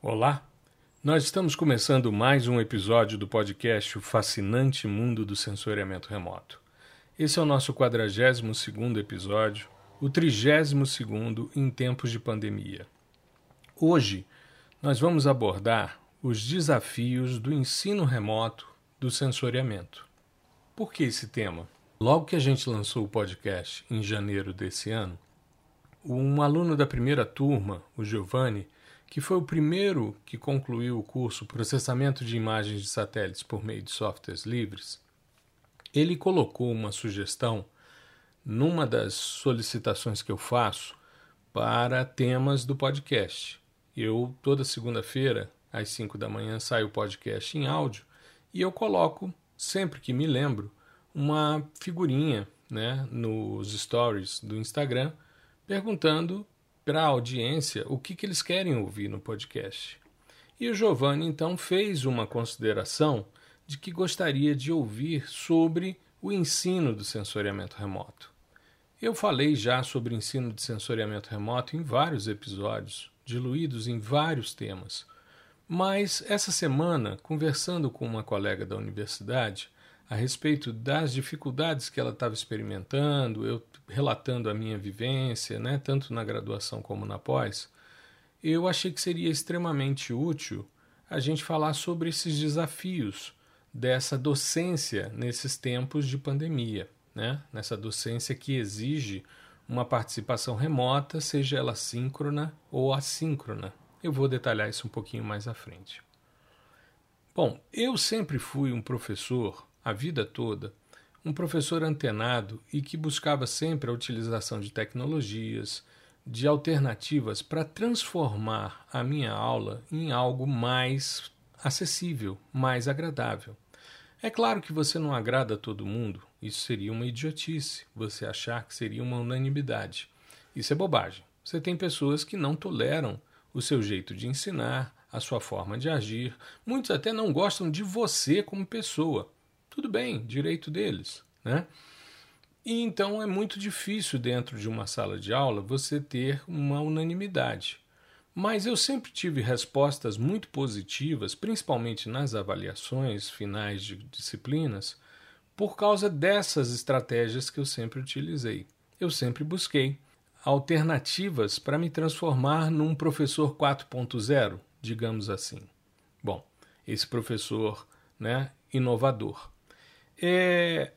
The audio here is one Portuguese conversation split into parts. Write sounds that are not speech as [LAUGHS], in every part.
Olá, nós estamos começando mais um episódio do podcast O Fascinante Mundo do Sensoriamento Remoto. Esse é o nosso 42 episódio, o 32 em tempos de pandemia. Hoje, nós vamos abordar os desafios do ensino remoto do sensoriamento. Por que esse tema? Logo que a gente lançou o podcast em janeiro desse ano, um aluno da primeira turma, o Giovanni, que foi o primeiro que concluiu o curso Processamento de Imagens de Satélites por meio de softwares livres, ele colocou uma sugestão numa das solicitações que eu faço para temas do podcast. Eu, toda segunda-feira, às 5 da manhã, saio o podcast em áudio e eu coloco, sempre que me lembro, uma figurinha né, nos stories do Instagram perguntando para a audiência o que, que eles querem ouvir no podcast. E o Giovanni então fez uma consideração de que gostaria de ouvir sobre o ensino do sensoriamento remoto. Eu falei já sobre ensino de sensoriamento remoto em vários episódios, diluídos em vários temas. Mas essa semana, conversando com uma colega da universidade, a respeito das dificuldades que ela estava experimentando, eu relatando a minha vivência, né, tanto na graduação como na pós, eu achei que seria extremamente útil a gente falar sobre esses desafios dessa docência nesses tempos de pandemia, né? nessa docência que exige uma participação remota, seja ela síncrona ou assíncrona. Eu vou detalhar isso um pouquinho mais à frente. Bom, eu sempre fui um professor a vida toda, um professor antenado e que buscava sempre a utilização de tecnologias, de alternativas para transformar a minha aula em algo mais acessível, mais agradável. É claro que você não agrada a todo mundo, isso seria uma idiotice, você achar que seria uma unanimidade. Isso é bobagem. Você tem pessoas que não toleram o seu jeito de ensinar, a sua forma de agir, muitos até não gostam de você como pessoa. Tudo bem, direito deles, né? E então é muito difícil dentro de uma sala de aula você ter uma unanimidade. Mas eu sempre tive respostas muito positivas, principalmente nas avaliações finais de disciplinas, por causa dessas estratégias que eu sempre utilizei. Eu sempre busquei alternativas para me transformar num professor 4.0, digamos assim. Bom, esse professor né, inovador. É,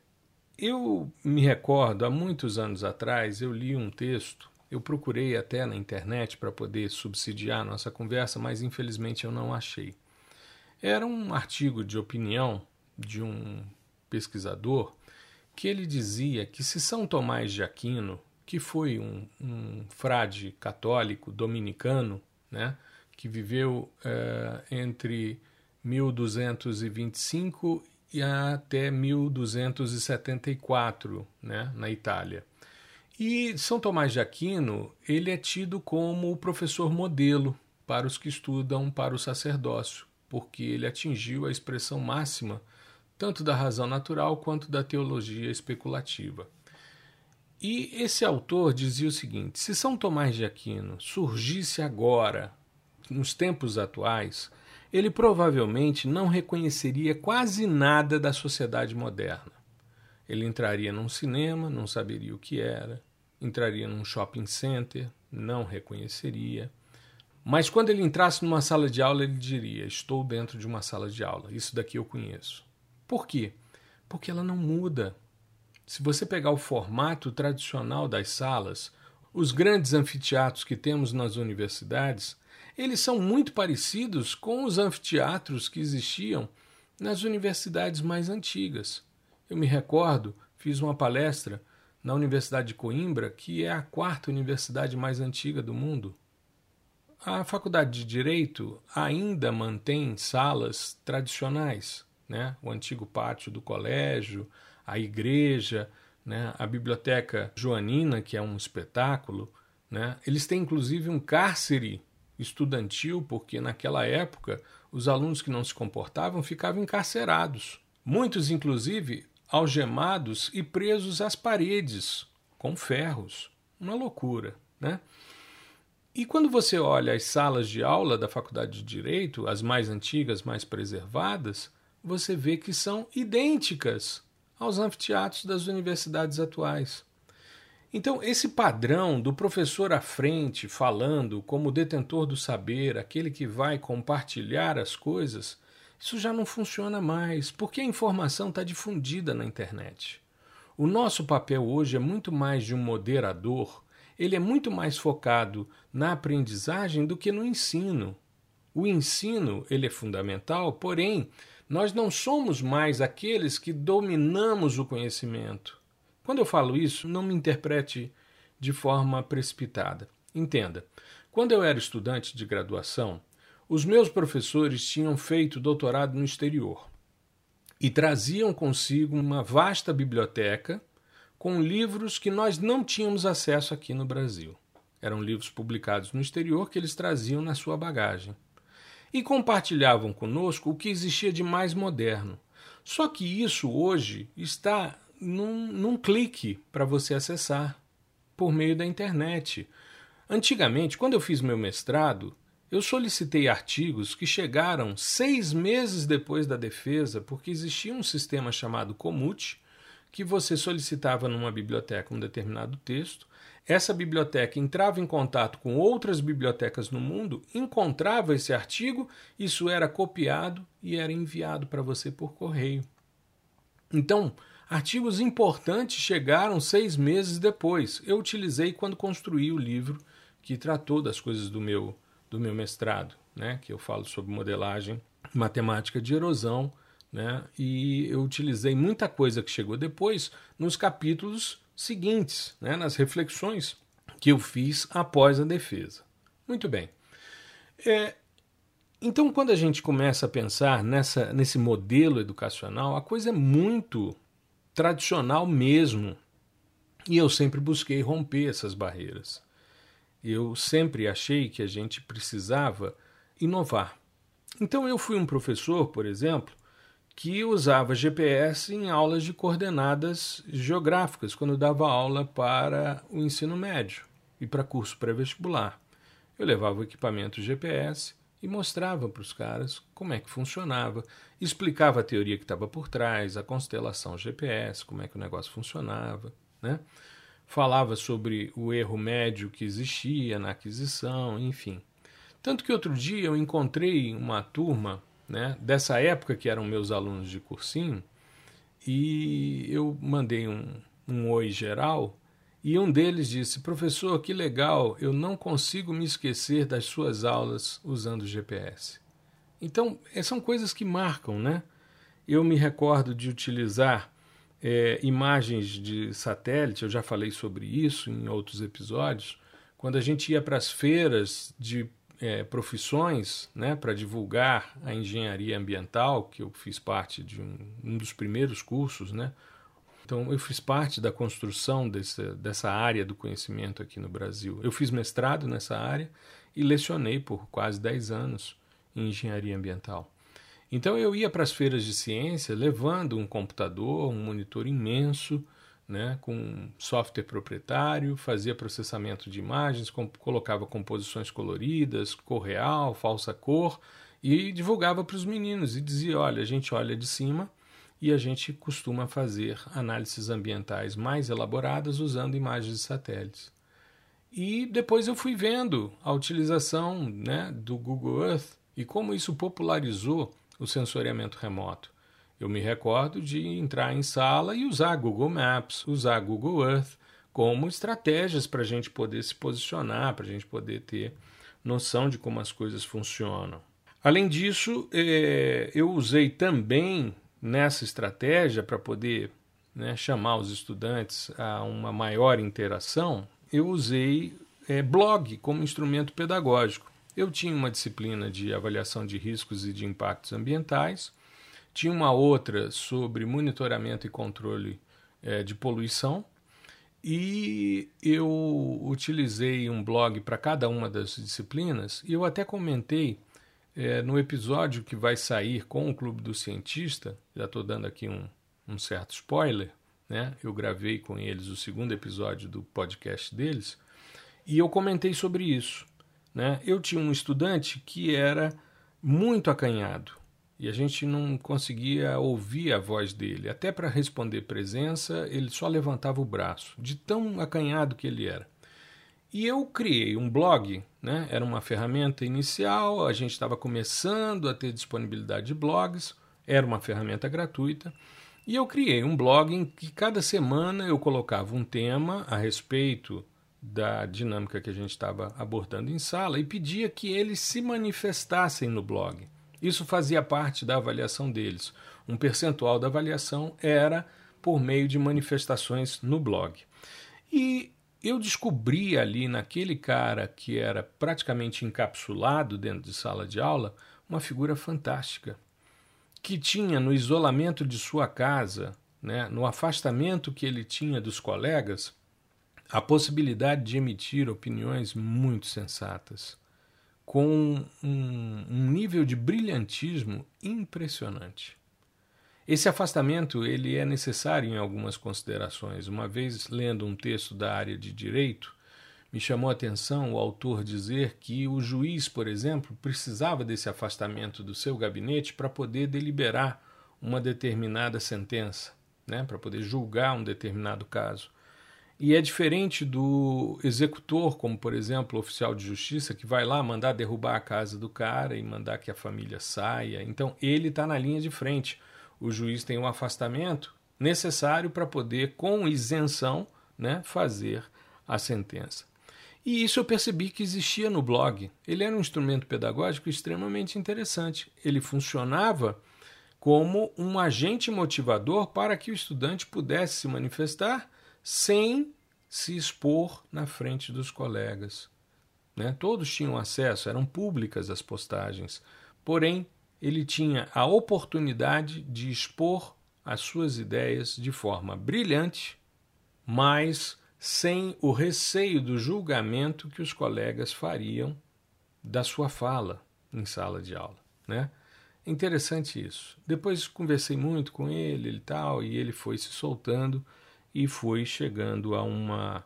eu me recordo, há muitos anos atrás, eu li um texto, eu procurei até na internet para poder subsidiar nossa conversa, mas infelizmente eu não achei. Era um artigo de opinião de um pesquisador que ele dizia que se São Tomás de Aquino, que foi um, um frade católico dominicano, né, que viveu é, entre 1225 e até 1274, né, na Itália. E São Tomás de Aquino, ele é tido como o professor modelo para os que estudam para o sacerdócio, porque ele atingiu a expressão máxima tanto da razão natural quanto da teologia especulativa. E esse autor dizia o seguinte: se São Tomás de Aquino surgisse agora, nos tempos atuais, ele provavelmente não reconheceria quase nada da sociedade moderna. Ele entraria num cinema, não saberia o que era, entraria num shopping center, não reconheceria. Mas quando ele entrasse numa sala de aula, ele diria: Estou dentro de uma sala de aula, isso daqui eu conheço. Por quê? Porque ela não muda. Se você pegar o formato tradicional das salas, os grandes anfiteatros que temos nas universidades, eles são muito parecidos com os anfiteatros que existiam nas universidades mais antigas. Eu me recordo, fiz uma palestra na Universidade de Coimbra, que é a quarta universidade mais antiga do mundo. A Faculdade de Direito ainda mantém salas tradicionais, né? o antigo pátio do colégio, a igreja, né? a Biblioteca Joanina, que é um espetáculo. Né? Eles têm inclusive um cárcere estudantil, porque naquela época os alunos que não se comportavam ficavam encarcerados. Muitos, inclusive, algemados e presos às paredes com ferros. Uma loucura, né? E quando você olha as salas de aula da Faculdade de Direito, as mais antigas, mais preservadas, você vê que são idênticas aos anfiteatros das universidades atuais. Então, esse padrão do professor à frente, falando como detentor do saber, aquele que vai compartilhar as coisas, isso já não funciona mais, porque a informação está difundida na internet. O nosso papel hoje é muito mais de um moderador, ele é muito mais focado na aprendizagem do que no ensino. O ensino ele é fundamental, porém, nós não somos mais aqueles que dominamos o conhecimento. Quando eu falo isso, não me interprete de forma precipitada. Entenda, quando eu era estudante de graduação, os meus professores tinham feito doutorado no exterior e traziam consigo uma vasta biblioteca com livros que nós não tínhamos acesso aqui no Brasil. Eram livros publicados no exterior que eles traziam na sua bagagem. E compartilhavam conosco o que existia de mais moderno. Só que isso hoje está num, num clique para você acessar por meio da internet. Antigamente, quando eu fiz meu mestrado, eu solicitei artigos que chegaram seis meses depois da defesa, porque existia um sistema chamado Comute, que você solicitava numa biblioteca um determinado texto, essa biblioteca entrava em contato com outras bibliotecas no mundo, encontrava esse artigo, isso era copiado e era enviado para você por correio. Então, Artigos importantes chegaram seis meses depois. Eu utilizei quando construí o livro que tratou das coisas do meu, do meu mestrado, né? que eu falo sobre modelagem matemática de erosão. Né? E eu utilizei muita coisa que chegou depois nos capítulos seguintes, né? nas reflexões que eu fiz após a defesa. Muito bem. É, então, quando a gente começa a pensar nessa, nesse modelo educacional, a coisa é muito tradicional mesmo. E eu sempre busquei romper essas barreiras. Eu sempre achei que a gente precisava inovar. Então eu fui um professor, por exemplo, que usava GPS em aulas de coordenadas geográficas, quando dava aula para o ensino médio e para curso pré-vestibular. Eu levava o equipamento GPS e mostrava para os caras como é que funcionava, explicava a teoria que estava por trás, a constelação GPS, como é que o negócio funcionava, né? Falava sobre o erro médio que existia na aquisição, enfim. Tanto que outro dia eu encontrei uma turma, né, dessa época que eram meus alunos de cursinho, e eu mandei um, um oi geral e um deles disse: Professor, que legal, eu não consigo me esquecer das suas aulas usando o GPS. Então, eh, são coisas que marcam, né? Eu me recordo de utilizar é, imagens de satélite, eu já falei sobre isso em outros episódios, quando a gente ia para as feiras de é, profissões, né, para divulgar a engenharia ambiental, que eu fiz parte de um, um dos primeiros cursos, né, então, eu fiz parte da construção desse, dessa área do conhecimento aqui no Brasil. Eu fiz mestrado nessa área e lecionei por quase 10 anos em engenharia ambiental. Então, eu ia para as feiras de ciência levando um computador, um monitor imenso, né, com software proprietário, fazia processamento de imagens, com, colocava composições coloridas, cor real, falsa cor, e divulgava para os meninos e dizia: olha, a gente olha de cima e a gente costuma fazer análises ambientais mais elaboradas usando imagens de satélites. E depois eu fui vendo a utilização né, do Google Earth e como isso popularizou o sensoriamento remoto. Eu me recordo de entrar em sala e usar Google Maps, usar Google Earth como estratégias para a gente poder se posicionar, para a gente poder ter noção de como as coisas funcionam. Além disso, eh, eu usei também nessa estratégia para poder né, chamar os estudantes a uma maior interação, eu usei é, blog como instrumento pedagógico. Eu tinha uma disciplina de avaliação de riscos e de impactos ambientais, tinha uma outra sobre monitoramento e controle é, de poluição, e eu utilizei um blog para cada uma das disciplinas, e eu até comentei é, no episódio que vai sair com o Clube do Cientista, já estou dando aqui um, um certo spoiler, né? eu gravei com eles o segundo episódio do podcast deles, e eu comentei sobre isso. né, eu tinha um estudante que era muito acanhado e a gente não conseguia ouvir a voz dele. Até para responder presença, ele só levantava o braço, de tão acanhado que ele era. E eu criei um blog, né? era uma ferramenta inicial, a gente estava começando a ter disponibilidade de blogs, era uma ferramenta gratuita. E eu criei um blog em que cada semana eu colocava um tema a respeito da dinâmica que a gente estava abordando em sala e pedia que eles se manifestassem no blog. Isso fazia parte da avaliação deles. Um percentual da avaliação era por meio de manifestações no blog. E eu descobri ali naquele cara que era praticamente encapsulado dentro de sala de aula uma figura fantástica que tinha no isolamento de sua casa, né, no afastamento que ele tinha dos colegas, a possibilidade de emitir opiniões muito sensatas, com um, um nível de brilhantismo impressionante. Esse afastamento ele é necessário em algumas considerações. Uma vez lendo um texto da área de direito, me chamou a atenção o autor dizer que o juiz, por exemplo, precisava desse afastamento do seu gabinete para poder deliberar uma determinada sentença, né, para poder julgar um determinado caso. E é diferente do executor, como por exemplo o oficial de justiça, que vai lá mandar derrubar a casa do cara e mandar que a família saia. Então ele está na linha de frente. O juiz tem um afastamento necessário para poder, com isenção, né, fazer a sentença. E isso eu percebi que existia no blog. Ele era um instrumento pedagógico extremamente interessante. Ele funcionava como um agente motivador para que o estudante pudesse se manifestar sem se expor na frente dos colegas. Né? Todos tinham acesso, eram públicas as postagens, porém ele tinha a oportunidade de expor as suas ideias de forma brilhante, mas sem o receio do julgamento que os colegas fariam da sua fala em sala de aula, né? Interessante isso. Depois conversei muito com ele e tal, e ele foi se soltando e foi chegando a uma,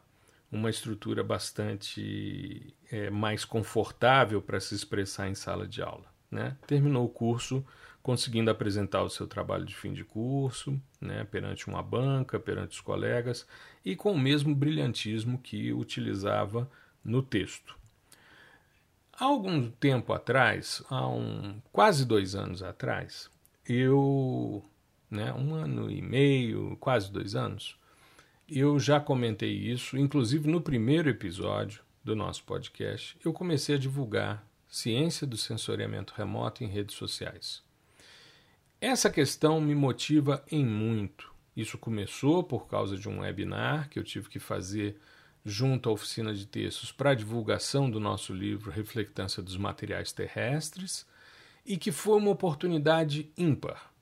uma estrutura bastante é, mais confortável para se expressar em sala de aula. Né? Terminou o curso conseguindo apresentar o seu trabalho de fim de curso, né, perante uma banca, perante os colegas, e com o mesmo brilhantismo que utilizava no texto. Há algum tempo atrás, há um, quase dois anos atrás, eu, né, um ano e meio, quase dois anos, eu já comentei isso, inclusive no primeiro episódio do nosso podcast, eu comecei a divulgar ciência do sensoriamento remoto em redes sociais. Essa questão me motiva em muito. Isso começou por causa de um webinar que eu tive que fazer junto à oficina de textos para divulgação do nosso livro Reflectância dos Materiais Terrestres e que foi uma oportunidade ímpar.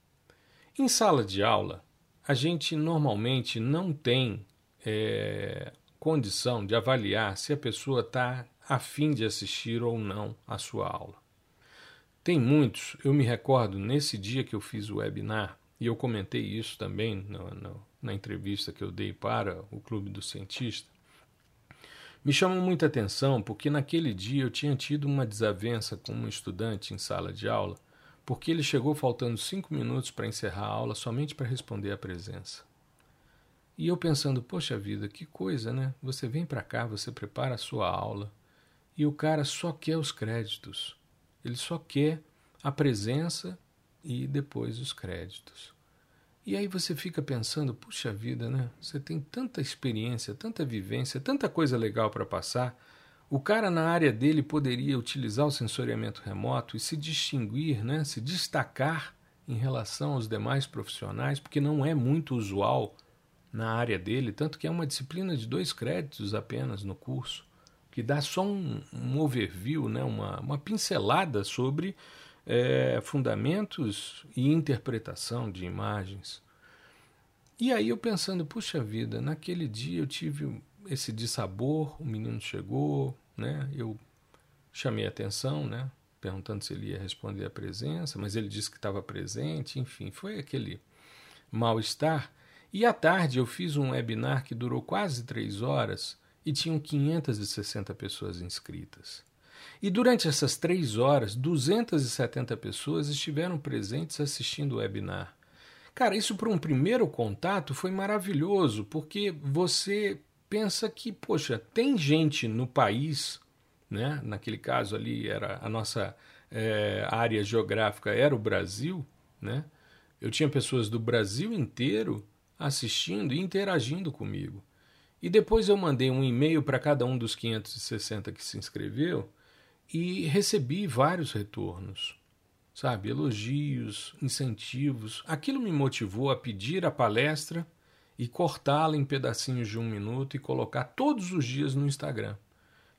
Em sala de aula, a gente normalmente não tem é, condição de avaliar se a pessoa está afim de assistir ou não à sua aula. Tem muitos, eu me recordo nesse dia que eu fiz o webinar, e eu comentei isso também no, no, na entrevista que eu dei para o Clube do Cientista, me chamou muita atenção porque naquele dia eu tinha tido uma desavença com um estudante em sala de aula, porque ele chegou faltando cinco minutos para encerrar a aula somente para responder à presença. E eu pensando, poxa vida, que coisa, né? Você vem para cá, você prepara a sua aula e o cara só quer os créditos. Ele só quer a presença e depois os créditos. E aí você fica pensando, puxa vida, né? Você tem tanta experiência, tanta vivência, tanta coisa legal para passar. O cara na área dele poderia utilizar o sensoriamento remoto e se distinguir, né? Se destacar em relação aos demais profissionais, porque não é muito usual na área dele, tanto que é uma disciplina de dois créditos apenas no curso que dá só um, um overview, né, uma, uma pincelada sobre é, fundamentos e interpretação de imagens. E aí eu pensando, puxa vida, naquele dia eu tive esse dissabor, o menino chegou, né, eu chamei atenção, né, perguntando se ele ia responder a presença, mas ele disse que estava presente, enfim, foi aquele mal-estar. E à tarde eu fiz um webinar que durou quase três horas e tinham 560 pessoas inscritas. E durante essas três horas, 270 pessoas estiveram presentes assistindo o webinar. Cara, isso para um primeiro contato foi maravilhoso, porque você pensa que, poxa, tem gente no país, né? Naquele caso ali era a nossa é, área geográfica era o Brasil, né? Eu tinha pessoas do Brasil inteiro assistindo e interagindo comigo. E depois eu mandei um e-mail para cada um dos 560 que se inscreveu e recebi vários retornos sabe? Elogios, incentivos. Aquilo me motivou a pedir a palestra e cortá-la em pedacinhos de um minuto e colocar todos os dias no Instagram.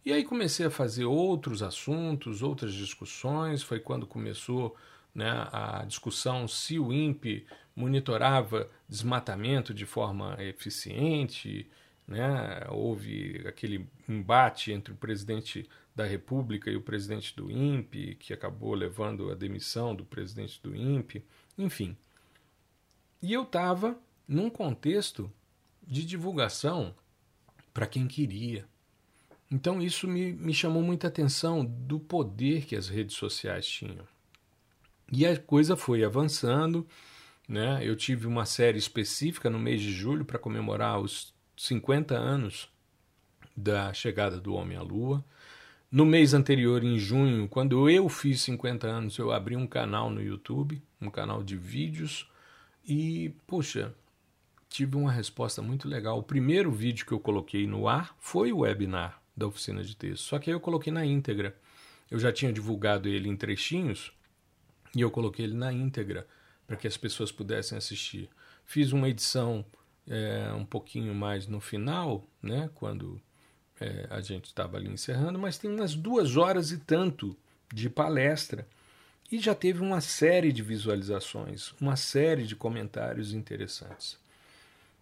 E aí comecei a fazer outros assuntos, outras discussões. Foi quando começou né, a discussão se o INPE monitorava desmatamento de forma eficiente. Né? Houve aquele embate entre o presidente da República e o presidente do INPE, que acabou levando a demissão do presidente do INPE, enfim. E eu estava num contexto de divulgação para quem queria. Então isso me, me chamou muita atenção do poder que as redes sociais tinham. E a coisa foi avançando. Né? Eu tive uma série específica no mês de julho para comemorar os 50 anos da chegada do homem à Lua. No mês anterior, em junho, quando eu fiz 50 anos, eu abri um canal no YouTube, um canal de vídeos, e, poxa, tive uma resposta muito legal. O primeiro vídeo que eu coloquei no ar foi o webinar da oficina de texto, só que aí eu coloquei na íntegra. Eu já tinha divulgado ele em trechinhos e eu coloquei ele na íntegra para que as pessoas pudessem assistir. Fiz uma edição é, um pouquinho mais no final, né, quando é, a gente estava ali encerrando, mas tem umas duas horas e tanto de palestra e já teve uma série de visualizações, uma série de comentários interessantes.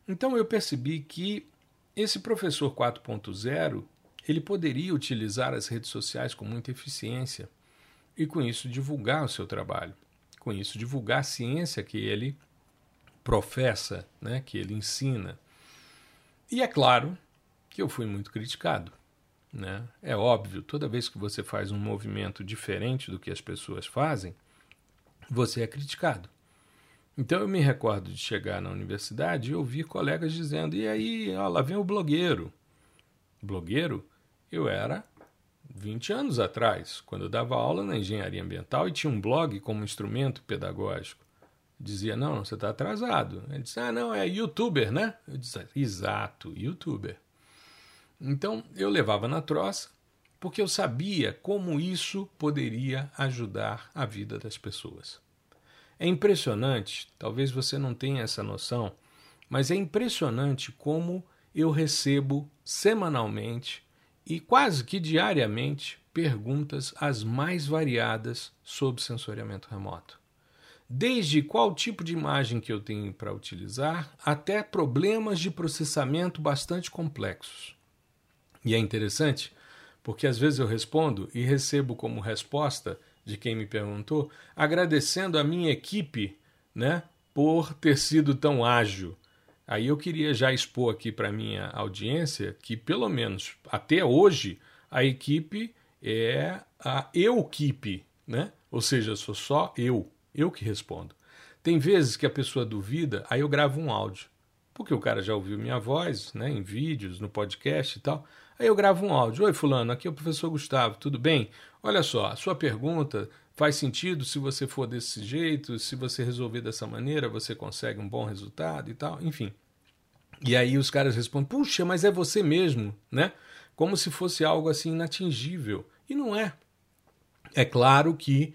Então eu percebi que esse professor 4.0 ele poderia utilizar as redes sociais com muita eficiência e com isso divulgar o seu trabalho, com isso divulgar a ciência que ele professa, né, que ele ensina. E é claro que eu fui muito criticado. Né? É óbvio, toda vez que você faz um movimento diferente do que as pessoas fazem, você é criticado. Então eu me recordo de chegar na universidade e ouvir colegas dizendo: e aí, ó, lá vem o blogueiro. Blogueiro? Eu era 20 anos atrás, quando eu dava aula na engenharia ambiental e tinha um blog como instrumento pedagógico. Dizia: não, você está atrasado. Ele disse: ah, não, é youtuber, né? Eu disse: exato, youtuber. Então eu levava na troça porque eu sabia como isso poderia ajudar a vida das pessoas. É impressionante, talvez você não tenha essa noção, mas é impressionante como eu recebo semanalmente e quase que diariamente perguntas as mais variadas sobre sensoriamento remoto. Desde qual tipo de imagem que eu tenho para utilizar, até problemas de processamento bastante complexos. E é interessante porque às vezes eu respondo e recebo como resposta de quem me perguntou, agradecendo a minha equipe, né, por ter sido tão ágil. Aí eu queria já expor aqui para minha audiência que pelo menos até hoje a equipe é a eu-equipe, né? Ou seja, sou só eu, eu que respondo. Tem vezes que a pessoa duvida, aí eu gravo um áudio, porque o cara já ouviu minha voz, né, em vídeos, no podcast e tal. Aí eu gravo um áudio. Oi, Fulano, aqui é o professor Gustavo, tudo bem? Olha só, a sua pergunta faz sentido se você for desse jeito, se você resolver dessa maneira, você consegue um bom resultado e tal, enfim. E aí os caras respondem: puxa, mas é você mesmo, né? Como se fosse algo assim inatingível. E não é. É claro que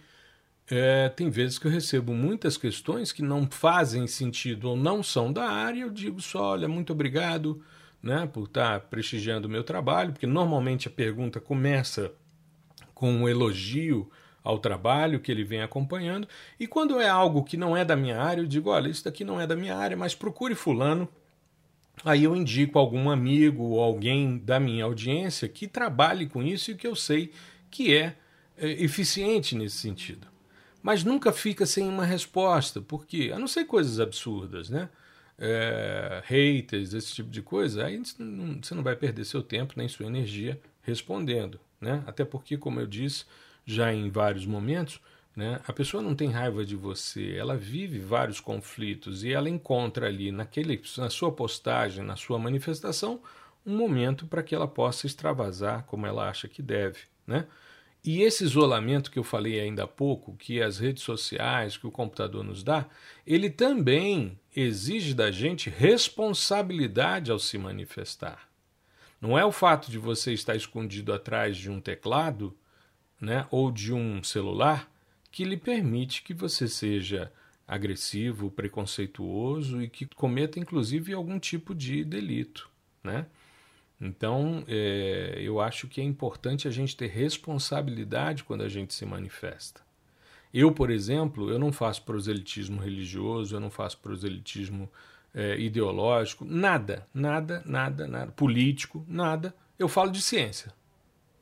é, tem vezes que eu recebo muitas questões que não fazem sentido ou não são da área. Eu digo só: olha, muito obrigado né, por estar prestigiando o meu trabalho, porque normalmente a pergunta começa com um elogio ao trabalho que ele vem acompanhando, e quando é algo que não é da minha área, eu digo: olha, isso daqui não é da minha área, mas procure Fulano. Aí eu indico algum amigo ou alguém da minha audiência que trabalhe com isso e que eu sei que é, é eficiente nesse sentido. Mas nunca fica sem uma resposta, porque, a não ser coisas absurdas, né? é, haters, esse tipo de coisa, aí você não vai perder seu tempo nem sua energia respondendo. né? Até porque, como eu disse já em vários momentos, né, a pessoa não tem raiva de você, ela vive vários conflitos e ela encontra ali naquele, na sua postagem, na sua manifestação, um momento para que ela possa extravasar como ela acha que deve, né? E esse isolamento que eu falei ainda há pouco, que as redes sociais, que o computador nos dá, ele também exige da gente responsabilidade ao se manifestar. Não é o fato de você estar escondido atrás de um teclado né, ou de um celular que lhe permite que você seja agressivo, preconceituoso e que cometa inclusive algum tipo de delito. Né? Então, é, eu acho que é importante a gente ter responsabilidade quando a gente se manifesta. Eu, por exemplo, eu não faço proselitismo religioso, eu não faço proselitismo é, ideológico, nada, nada, nada, nada, político, nada. Eu falo de ciência.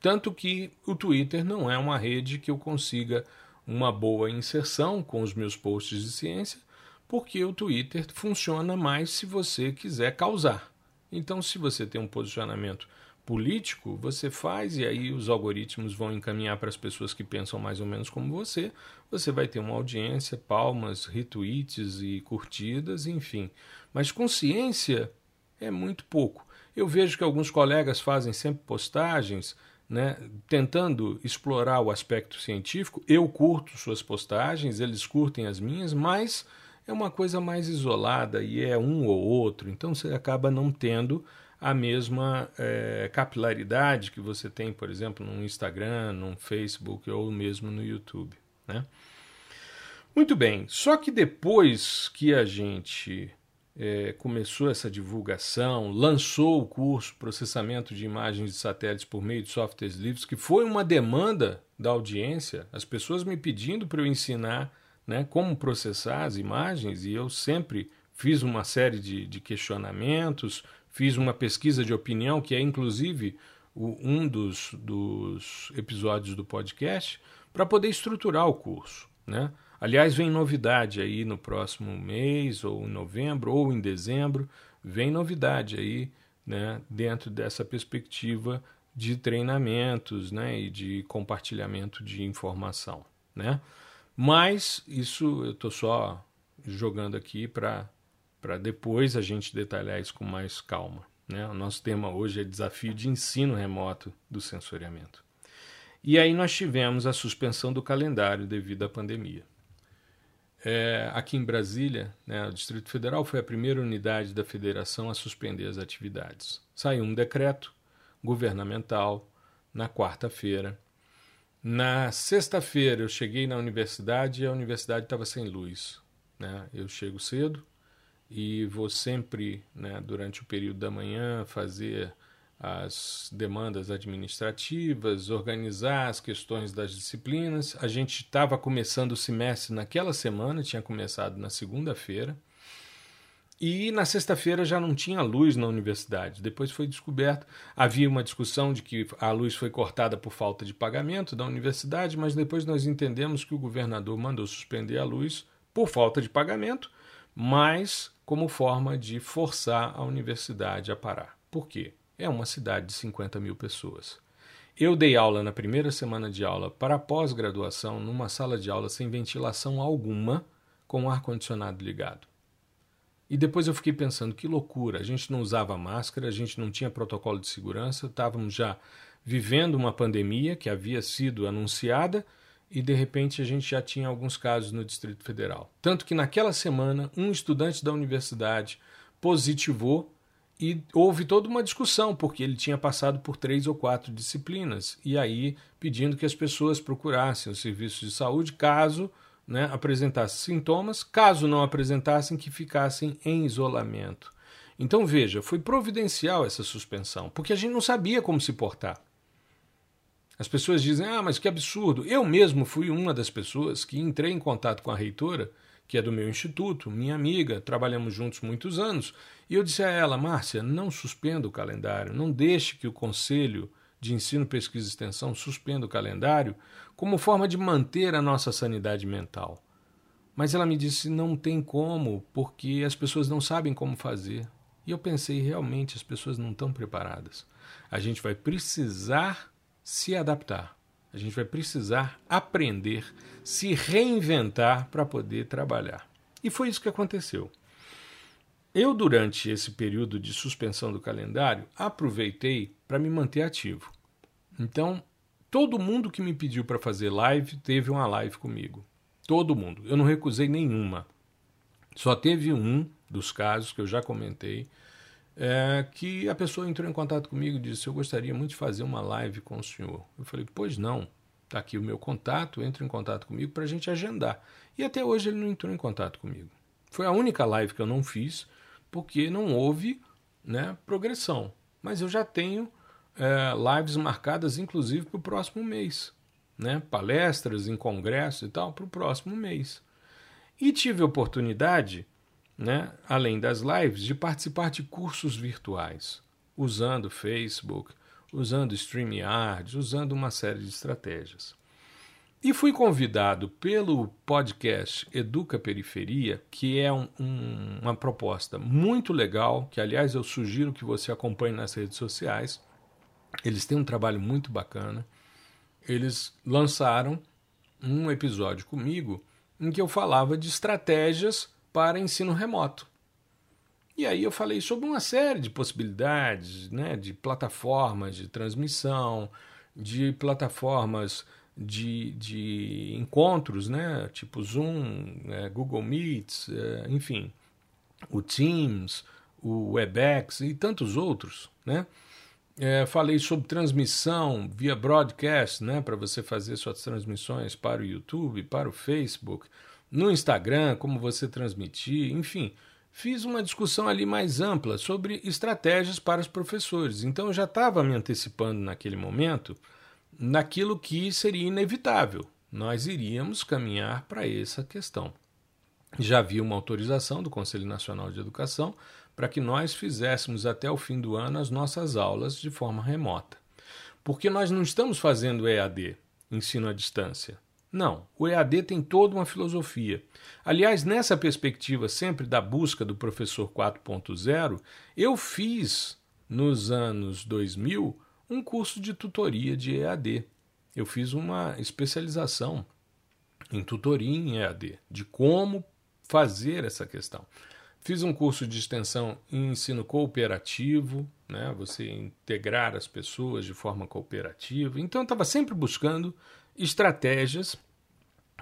Tanto que o Twitter não é uma rede que eu consiga uma boa inserção com os meus posts de ciência, porque o Twitter funciona mais se você quiser causar. Então, se você tem um posicionamento político, você faz e aí os algoritmos vão encaminhar para as pessoas que pensam mais ou menos como você. Você vai ter uma audiência, palmas, retweets e curtidas, enfim. Mas consciência é muito pouco. Eu vejo que alguns colegas fazem sempre postagens né, tentando explorar o aspecto científico. Eu curto suas postagens, eles curtem as minhas, mas é uma coisa mais isolada e é um ou outro, então você acaba não tendo a mesma é, capilaridade que você tem, por exemplo, no Instagram, no Facebook ou mesmo no YouTube. Né? Muito bem, só que depois que a gente é, começou essa divulgação, lançou o curso Processamento de Imagens de Satélites por meio de softwares livres, que foi uma demanda da audiência, as pessoas me pedindo para eu ensinar né, como processar as imagens, e eu sempre fiz uma série de, de questionamentos, fiz uma pesquisa de opinião, que é inclusive o, um dos, dos episódios do podcast, para poder estruturar o curso. Né? Aliás, vem novidade aí no próximo mês, ou em novembro, ou em dezembro, vem novidade aí né, dentro dessa perspectiva de treinamentos né, e de compartilhamento de informação. Né? Mas isso eu estou só jogando aqui para depois a gente detalhar isso com mais calma. Né? O nosso tema hoje é desafio de ensino remoto do sensoriamento. E aí nós tivemos a suspensão do calendário devido à pandemia. É, aqui em Brasília, né, o Distrito Federal foi a primeira unidade da federação a suspender as atividades. Saiu um decreto governamental na quarta-feira na sexta-feira eu cheguei na universidade e a universidade estava sem luz. Né? Eu chego cedo e vou sempre, né, durante o período da manhã, fazer as demandas administrativas, organizar as questões das disciplinas. A gente estava começando o semestre naquela semana, tinha começado na segunda-feira. E na sexta-feira já não tinha luz na universidade. Depois foi descoberto, havia uma discussão de que a luz foi cortada por falta de pagamento da universidade, mas depois nós entendemos que o governador mandou suspender a luz por falta de pagamento, mas como forma de forçar a universidade a parar. Por quê? É uma cidade de 50 mil pessoas. Eu dei aula na primeira semana de aula para pós-graduação numa sala de aula sem ventilação alguma, com ar-condicionado ligado. E depois eu fiquei pensando, que loucura, a gente não usava máscara, a gente não tinha protocolo de segurança, estávamos já vivendo uma pandemia que havia sido anunciada e de repente a gente já tinha alguns casos no Distrito Federal. Tanto que naquela semana um estudante da universidade positivou e houve toda uma discussão, porque ele tinha passado por três ou quatro disciplinas, e aí pedindo que as pessoas procurassem os serviços de saúde caso né, apresentassem sintomas, caso não apresentassem, que ficassem em isolamento. Então veja, foi providencial essa suspensão, porque a gente não sabia como se portar. As pessoas dizem: ah, mas que absurdo. Eu mesmo fui uma das pessoas que entrei em contato com a reitora, que é do meu instituto, minha amiga, trabalhamos juntos muitos anos, e eu disse a ela: Márcia, não suspenda o calendário, não deixe que o conselho de ensino, pesquisa e extensão suspenda o calendário, como forma de manter a nossa sanidade mental. Mas ela me disse: não tem como, porque as pessoas não sabem como fazer. E eu pensei: realmente as pessoas não estão preparadas. A gente vai precisar se adaptar. A gente vai precisar aprender, se reinventar para poder trabalhar. E foi isso que aconteceu. Eu, durante esse período de suspensão do calendário, aproveitei para me manter ativo. Então, todo mundo que me pediu para fazer live teve uma live comigo. Todo mundo. Eu não recusei nenhuma. Só teve um dos casos que eu já comentei, é, que a pessoa entrou em contato comigo e disse: Eu gostaria muito de fazer uma live com o senhor. Eu falei: Pois não, está aqui o meu contato, entre em contato comigo para a gente agendar. E até hoje ele não entrou em contato comigo. Foi a única live que eu não fiz, porque não houve né, progressão. Mas eu já tenho é, lives marcadas, inclusive, para o próximo mês. Né? Palestras em congresso e tal, para o próximo mês. E tive oportunidade né, além das lives, de participar de cursos virtuais, usando Facebook, usando StreamYard, usando uma série de estratégias. E fui convidado pelo podcast Educa Periferia, que é um, um, uma proposta muito legal, que aliás eu sugiro que você acompanhe nas redes sociais. Eles têm um trabalho muito bacana. Eles lançaram um episódio comigo em que eu falava de estratégias para ensino remoto. E aí eu falei sobre uma série de possibilidades, né, de plataformas de transmissão, de plataformas de, de encontros, né, tipo Zoom, é, Google Meets, é, enfim, o Teams, o WebEx e tantos outros, né? É, falei sobre transmissão via broadcast, né, para você fazer suas transmissões para o YouTube, para o Facebook no Instagram, como você transmitir, enfim. Fiz uma discussão ali mais ampla sobre estratégias para os professores. Então eu já estava me antecipando naquele momento naquilo que seria inevitável. Nós iríamos caminhar para essa questão. Já havia uma autorização do Conselho Nacional de Educação para que nós fizéssemos até o fim do ano as nossas aulas de forma remota. Porque nós não estamos fazendo EAD, ensino à distância. Não, o EAD tem toda uma filosofia. Aliás, nessa perspectiva sempre da busca do professor 4.0, eu fiz nos anos 2000 um curso de tutoria de EAD. Eu fiz uma especialização em tutoria em EAD, de como fazer essa questão. Fiz um curso de extensão em ensino cooperativo, né? você integrar as pessoas de forma cooperativa. Então, eu estava sempre buscando estratégias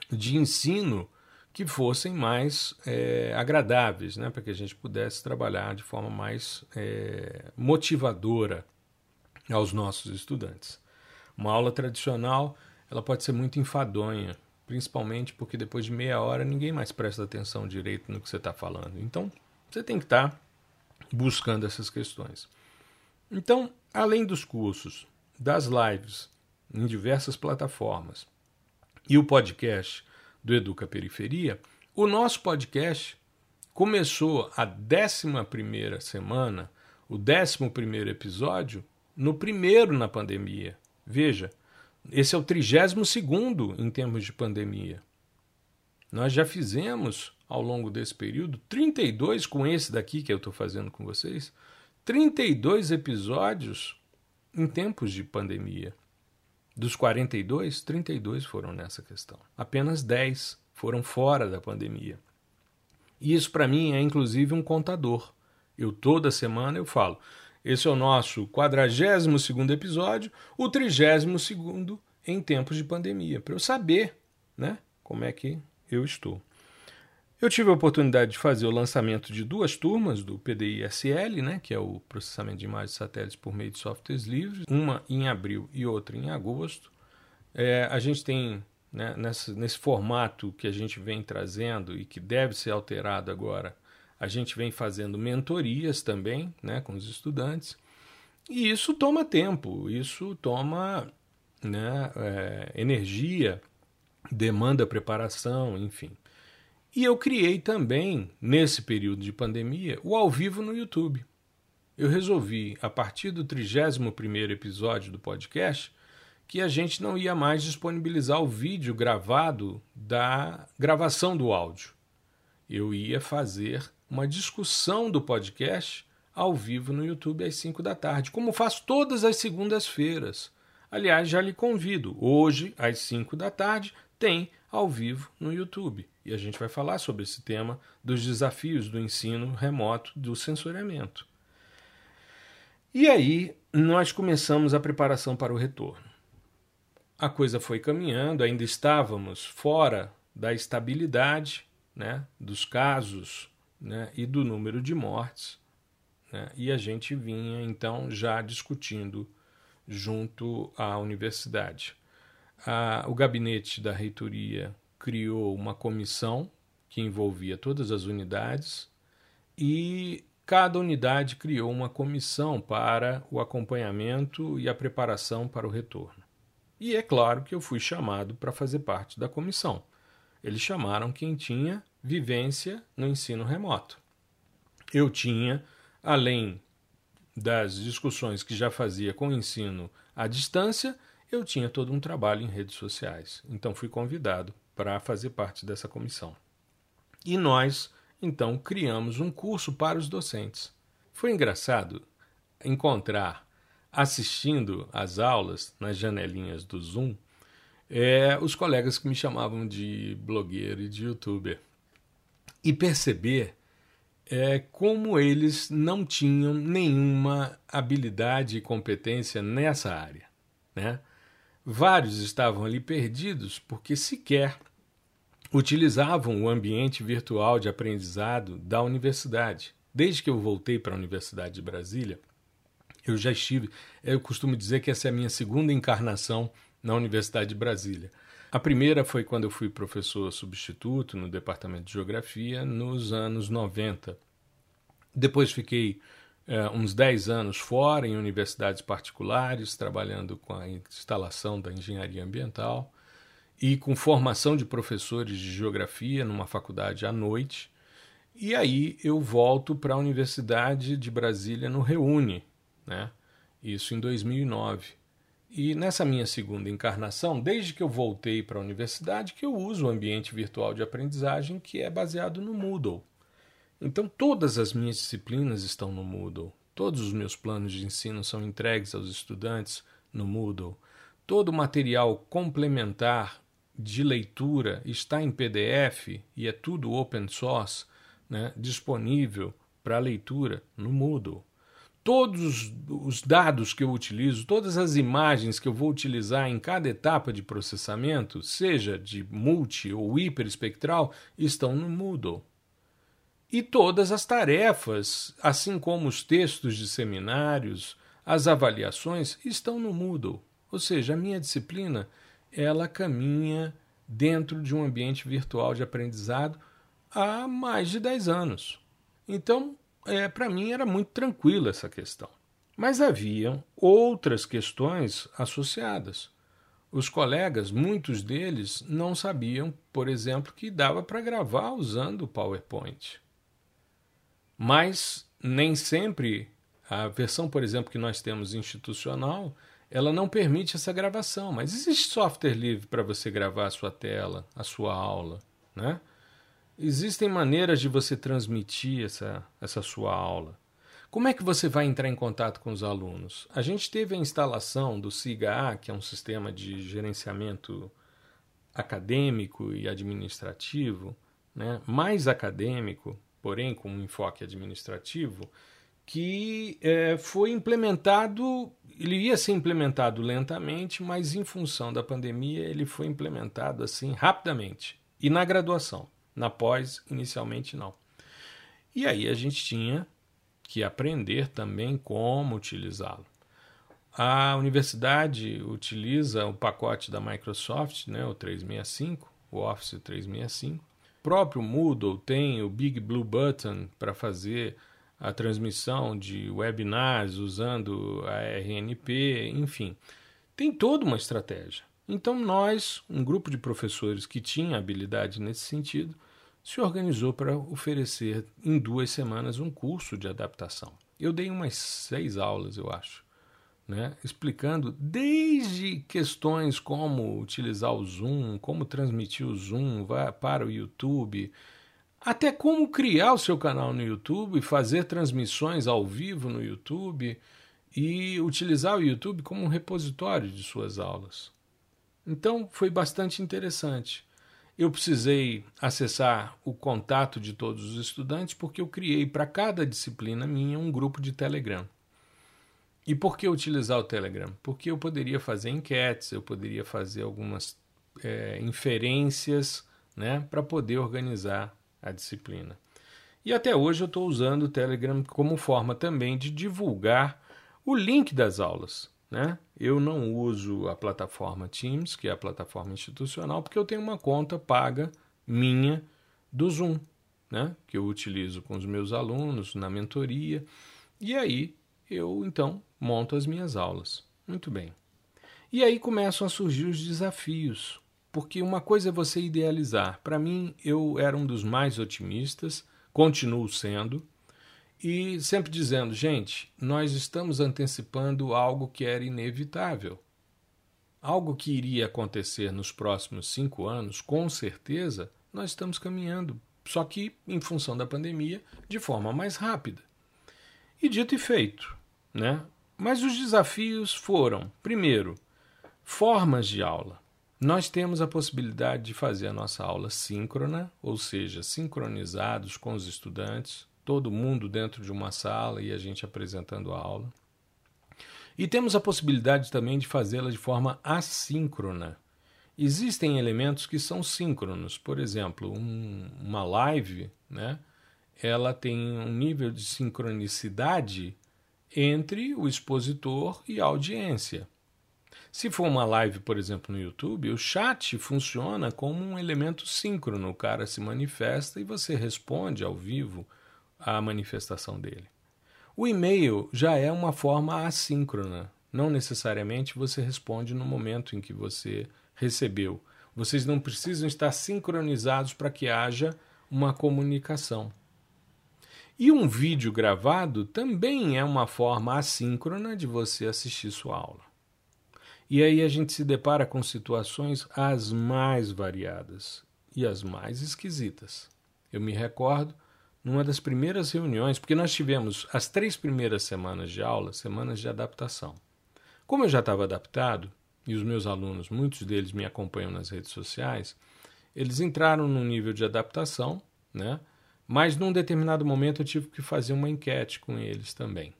de ensino que fossem mais é, agradáveis, né, para que a gente pudesse trabalhar de forma mais é, motivadora aos nossos estudantes. Uma aula tradicional ela pode ser muito enfadonha, principalmente porque depois de meia hora ninguém mais presta atenção direito no que você está falando. Então você tem que estar tá buscando essas questões. Então, além dos cursos, das lives em diversas plataformas, e o podcast do Educa Periferia, o nosso podcast começou a 11 semana, o 11 episódio, no primeiro na pandemia. Veja, esse é o 32 em termos de pandemia. Nós já fizemos, ao longo desse período, 32 com esse daqui que eu estou fazendo com vocês, 32 episódios em tempos de pandemia. Dos 42, 32 foram nessa questão. Apenas 10 foram fora da pandemia. E isso para mim é inclusive um contador. Eu toda semana eu falo, esse é o nosso 42 episódio, o 32 em tempos de pandemia, para eu saber, né, como é que eu estou. Eu tive a oportunidade de fazer o lançamento de duas turmas do PDI-SL, né, que é o processamento de imagens de satélites por meio de softwares livres, uma em abril e outra em agosto. É, a gente tem, né, nessa, nesse formato que a gente vem trazendo e que deve ser alterado agora, a gente vem fazendo mentorias também né, com os estudantes. E isso toma tempo, isso toma né, é, energia, demanda preparação, enfim. E eu criei também, nesse período de pandemia, o ao vivo no YouTube. Eu resolvi, a partir do 31º episódio do podcast, que a gente não ia mais disponibilizar o vídeo gravado da gravação do áudio. Eu ia fazer uma discussão do podcast ao vivo no YouTube às 5 da tarde, como faço todas as segundas-feiras, Aliás, já lhe convido. Hoje, às 5 da tarde, tem ao vivo no YouTube. E a gente vai falar sobre esse tema dos desafios do ensino remoto do sensoriamento. E aí, nós começamos a preparação para o retorno. A coisa foi caminhando, ainda estávamos fora da estabilidade né, dos casos né, e do número de mortes, né, e a gente vinha então já discutindo junto à universidade. A, o gabinete da reitoria criou uma comissão que envolvia todas as unidades e cada unidade criou uma comissão para o acompanhamento e a preparação para o retorno. E é claro que eu fui chamado para fazer parte da comissão. Eles chamaram quem tinha vivência no ensino remoto. Eu tinha, além das discussões que já fazia com o ensino à distância, eu tinha todo um trabalho em redes sociais. Então fui convidado para fazer parte dessa comissão. E nós, então, criamos um curso para os docentes. Foi engraçado encontrar, assistindo às aulas nas janelinhas do Zoom, é, os colegas que me chamavam de blogueiro e de youtuber. E perceber é, como eles não tinham nenhuma habilidade e competência nessa área. Né? Vários estavam ali perdidos porque sequer utilizavam o ambiente virtual de aprendizado da universidade. Desde que eu voltei para a Universidade de Brasília, eu já estive. Eu costumo dizer que essa é a minha segunda encarnação na Universidade de Brasília. A primeira foi quando eu fui professor substituto no departamento de geografia nos anos 90. Depois fiquei é, uns 10 anos fora em universidades particulares, trabalhando com a instalação da engenharia ambiental e com formação de professores de geografia numa faculdade à noite. E aí eu volto para a Universidade de Brasília no Reúne, né? isso em 2009. E nessa minha segunda encarnação, desde que eu voltei para a universidade, que eu uso o ambiente virtual de aprendizagem que é baseado no Moodle. Então, todas as minhas disciplinas estão no Moodle. Todos os meus planos de ensino são entregues aos estudantes no Moodle. Todo o material complementar de leitura está em PDF e é tudo open source, né, disponível para leitura no Moodle todos os dados que eu utilizo, todas as imagens que eu vou utilizar em cada etapa de processamento, seja de multi ou hiperespectral, estão no Moodle. E todas as tarefas, assim como os textos de seminários, as avaliações, estão no Moodle. Ou seja, a minha disciplina, ela caminha dentro de um ambiente virtual de aprendizado há mais de 10 anos. Então, é, para mim era muito tranquila essa questão. Mas haviam outras questões associadas. Os colegas, muitos deles, não sabiam, por exemplo, que dava para gravar usando o PowerPoint. Mas nem sempre a versão, por exemplo, que nós temos institucional, ela não permite essa gravação. Mas existe software livre para você gravar a sua tela, a sua aula, né? Existem maneiras de você transmitir essa, essa sua aula. Como é que você vai entrar em contato com os alunos? A gente teve a instalação do SIGA, que é um sistema de gerenciamento acadêmico e administrativo, né? mais acadêmico, porém com um enfoque administrativo, que é, foi implementado, ele ia ser implementado lentamente, mas em função da pandemia ele foi implementado assim rapidamente e na graduação. Na pós, inicialmente não. E aí a gente tinha que aprender também como utilizá-lo. A universidade utiliza o pacote da Microsoft, né, o 365, o Office 365. O próprio Moodle tem o Big Blue Button para fazer a transmissão de webinars usando a RNP, enfim. Tem toda uma estratégia. Então, nós, um grupo de professores que tinha habilidade nesse sentido, se organizou para oferecer em duas semanas um curso de adaptação. Eu dei umas seis aulas, eu acho, né? explicando desde questões como utilizar o Zoom, como transmitir o Zoom para o YouTube, até como criar o seu canal no YouTube, fazer transmissões ao vivo no YouTube e utilizar o YouTube como um repositório de suas aulas. Então foi bastante interessante. Eu precisei acessar o contato de todos os estudantes porque eu criei para cada disciplina minha um grupo de Telegram. E por que utilizar o Telegram? Porque eu poderia fazer enquetes, eu poderia fazer algumas é, inferências né, para poder organizar a disciplina. E até hoje eu estou usando o Telegram como forma também de divulgar o link das aulas. Né? Eu não uso a plataforma Teams, que é a plataforma institucional, porque eu tenho uma conta paga minha do Zoom, né? que eu utilizo com os meus alunos na mentoria. E aí eu então monto as minhas aulas. Muito bem. E aí começam a surgir os desafios, porque uma coisa é você idealizar. Para mim, eu era um dos mais otimistas, continuo sendo, e sempre dizendo, gente, nós estamos antecipando algo que era inevitável. Algo que iria acontecer nos próximos cinco anos, com certeza, nós estamos caminhando, só que em função da pandemia, de forma mais rápida. E dito e feito, né? Mas os desafios foram, primeiro, formas de aula. Nós temos a possibilidade de fazer a nossa aula síncrona, ou seja, sincronizados com os estudantes, todo mundo dentro de uma sala e a gente apresentando a aula. E temos a possibilidade também de fazê-la de forma assíncrona. Existem elementos que são síncronos, por exemplo, um, uma live, né? Ela tem um nível de sincronicidade entre o expositor e a audiência. Se for uma live, por exemplo, no YouTube, o chat funciona como um elemento síncrono. O cara se manifesta e você responde ao vivo à manifestação dele. O e-mail já é uma forma assíncrona. Não necessariamente você responde no momento em que você recebeu. Vocês não precisam estar sincronizados para que haja uma comunicação. E um vídeo gravado também é uma forma assíncrona de você assistir sua aula. E aí a gente se depara com situações as mais variadas e as mais esquisitas. Eu me recordo numa das primeiras reuniões, porque nós tivemos as três primeiras semanas de aula, semanas de adaptação. Como eu já estava adaptado, e os meus alunos, muitos deles me acompanham nas redes sociais, eles entraram num nível de adaptação, né? Mas num determinado momento eu tive que fazer uma enquete com eles também.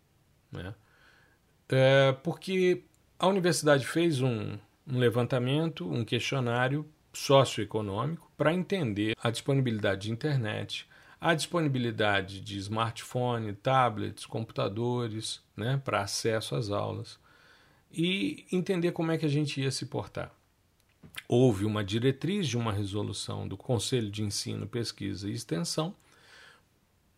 Né? É, porque a universidade fez um, um levantamento, um questionário socioeconômico para entender a disponibilidade de internet, a disponibilidade de smartphone, tablets, computadores né, para acesso às aulas e entender como é que a gente ia se portar. Houve uma diretriz de uma resolução do Conselho de Ensino, Pesquisa e Extensão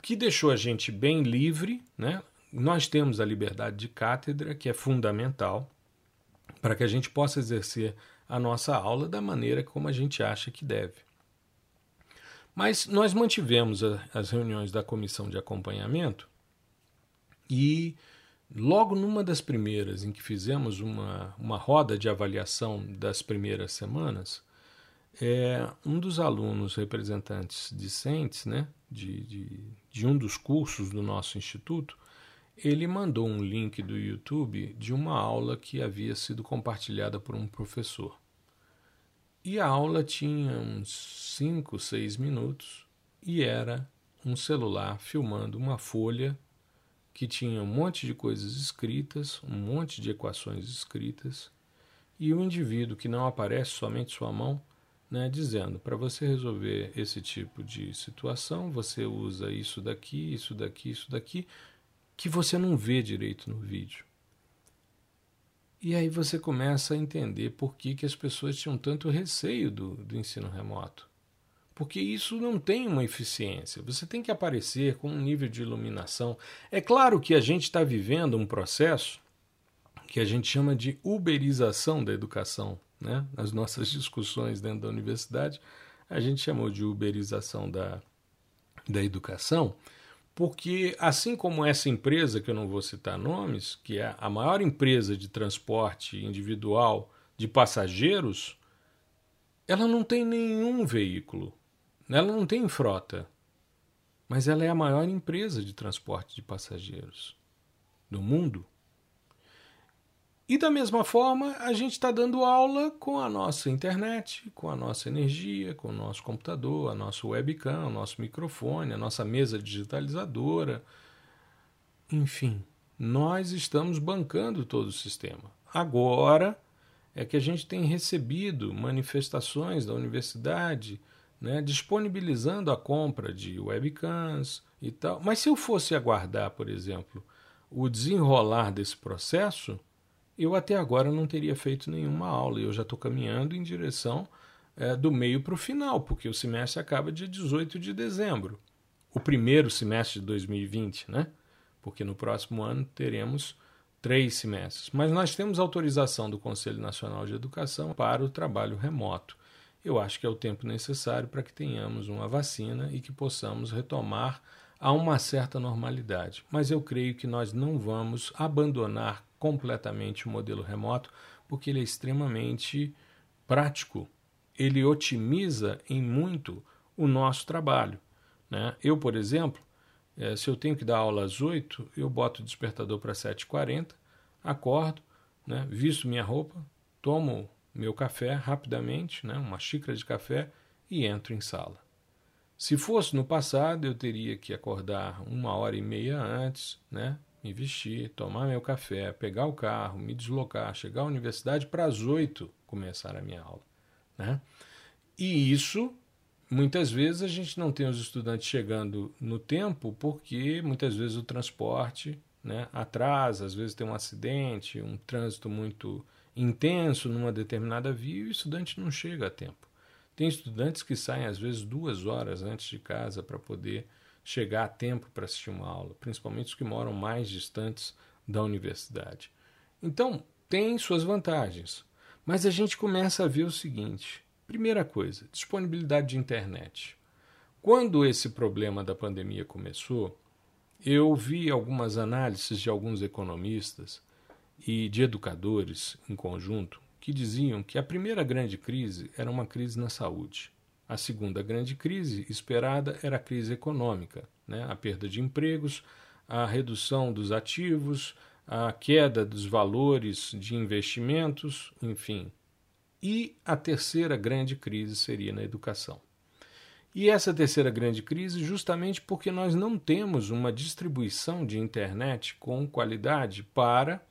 que deixou a gente bem livre, né? Nós temos a liberdade de cátedra, que é fundamental para que a gente possa exercer a nossa aula da maneira como a gente acha que deve. Mas nós mantivemos a, as reuniões da comissão de acompanhamento e logo numa das primeiras em que fizemos uma, uma roda de avaliação das primeiras semanas, é, um dos alunos representantes discentes, né, de, de, de um dos cursos do nosso instituto, ele mandou um link do YouTube de uma aula que havia sido compartilhada por um professor. E a aula tinha uns 5, 6 minutos e era um celular filmando uma folha que tinha um monte de coisas escritas, um monte de equações escritas, e o indivíduo que não aparece somente sua mão né, dizendo para você resolver esse tipo de situação, você usa isso daqui, isso daqui, isso daqui, que você não vê direito no vídeo. E aí você começa a entender por que, que as pessoas tinham tanto receio do, do ensino remoto. Porque isso não tem uma eficiência. Você tem que aparecer com um nível de iluminação. É claro que a gente está vivendo um processo que a gente chama de uberização da educação né? nas nossas [LAUGHS] discussões dentro da universidade, a gente chamou de uberização da, da educação, porque assim como essa empresa, que eu não vou citar nomes, que é a maior empresa de transporte individual de passageiros, ela não tem nenhum veículo, ela não tem frota, mas ela é a maior empresa de transporte de passageiros do mundo. E da mesma forma, a gente está dando aula com a nossa internet, com a nossa energia, com o nosso computador, a nossa webcam, o nosso microfone, a nossa mesa digitalizadora. Enfim, nós estamos bancando todo o sistema. Agora é que a gente tem recebido manifestações da universidade né, disponibilizando a compra de webcams e tal. Mas se eu fosse aguardar, por exemplo, o desenrolar desse processo eu até agora não teria feito nenhuma aula. Eu já estou caminhando em direção é, do meio para o final, porque o semestre acaba dia 18 de dezembro. O primeiro semestre de 2020, né? Porque no próximo ano teremos três semestres. Mas nós temos autorização do Conselho Nacional de Educação para o trabalho remoto. Eu acho que é o tempo necessário para que tenhamos uma vacina e que possamos retomar a uma certa normalidade. Mas eu creio que nós não vamos abandonar completamente o modelo remoto, porque ele é extremamente prático. Ele otimiza em muito o nosso trabalho. Né? Eu, por exemplo, eh, se eu tenho que dar aula às 8, eu boto o despertador para 7h40, acordo, né? visto minha roupa, tomo meu café rapidamente, né? uma xícara de café, e entro em sala. Se fosse no passado, eu teria que acordar uma hora e meia antes, né? Me vestir, tomar meu café, pegar o carro, me deslocar, chegar à universidade para as oito começar a minha aula. Né? E isso, muitas vezes, a gente não tem os estudantes chegando no tempo, porque muitas vezes o transporte né, atrasa, às vezes tem um acidente, um trânsito muito intenso numa determinada via e o estudante não chega a tempo. Tem estudantes que saem, às vezes, duas horas antes de casa para poder chegar a tempo para assistir uma aula, principalmente os que moram mais distantes da universidade. Então, tem suas vantagens, mas a gente começa a ver o seguinte: primeira coisa, disponibilidade de internet. Quando esse problema da pandemia começou, eu vi algumas análises de alguns economistas e de educadores em conjunto que diziam que a primeira grande crise era uma crise na saúde. A segunda grande crise esperada era a crise econômica, né? a perda de empregos, a redução dos ativos, a queda dos valores de investimentos, enfim. E a terceira grande crise seria na educação. E essa terceira grande crise, justamente porque nós não temos uma distribuição de internet com qualidade para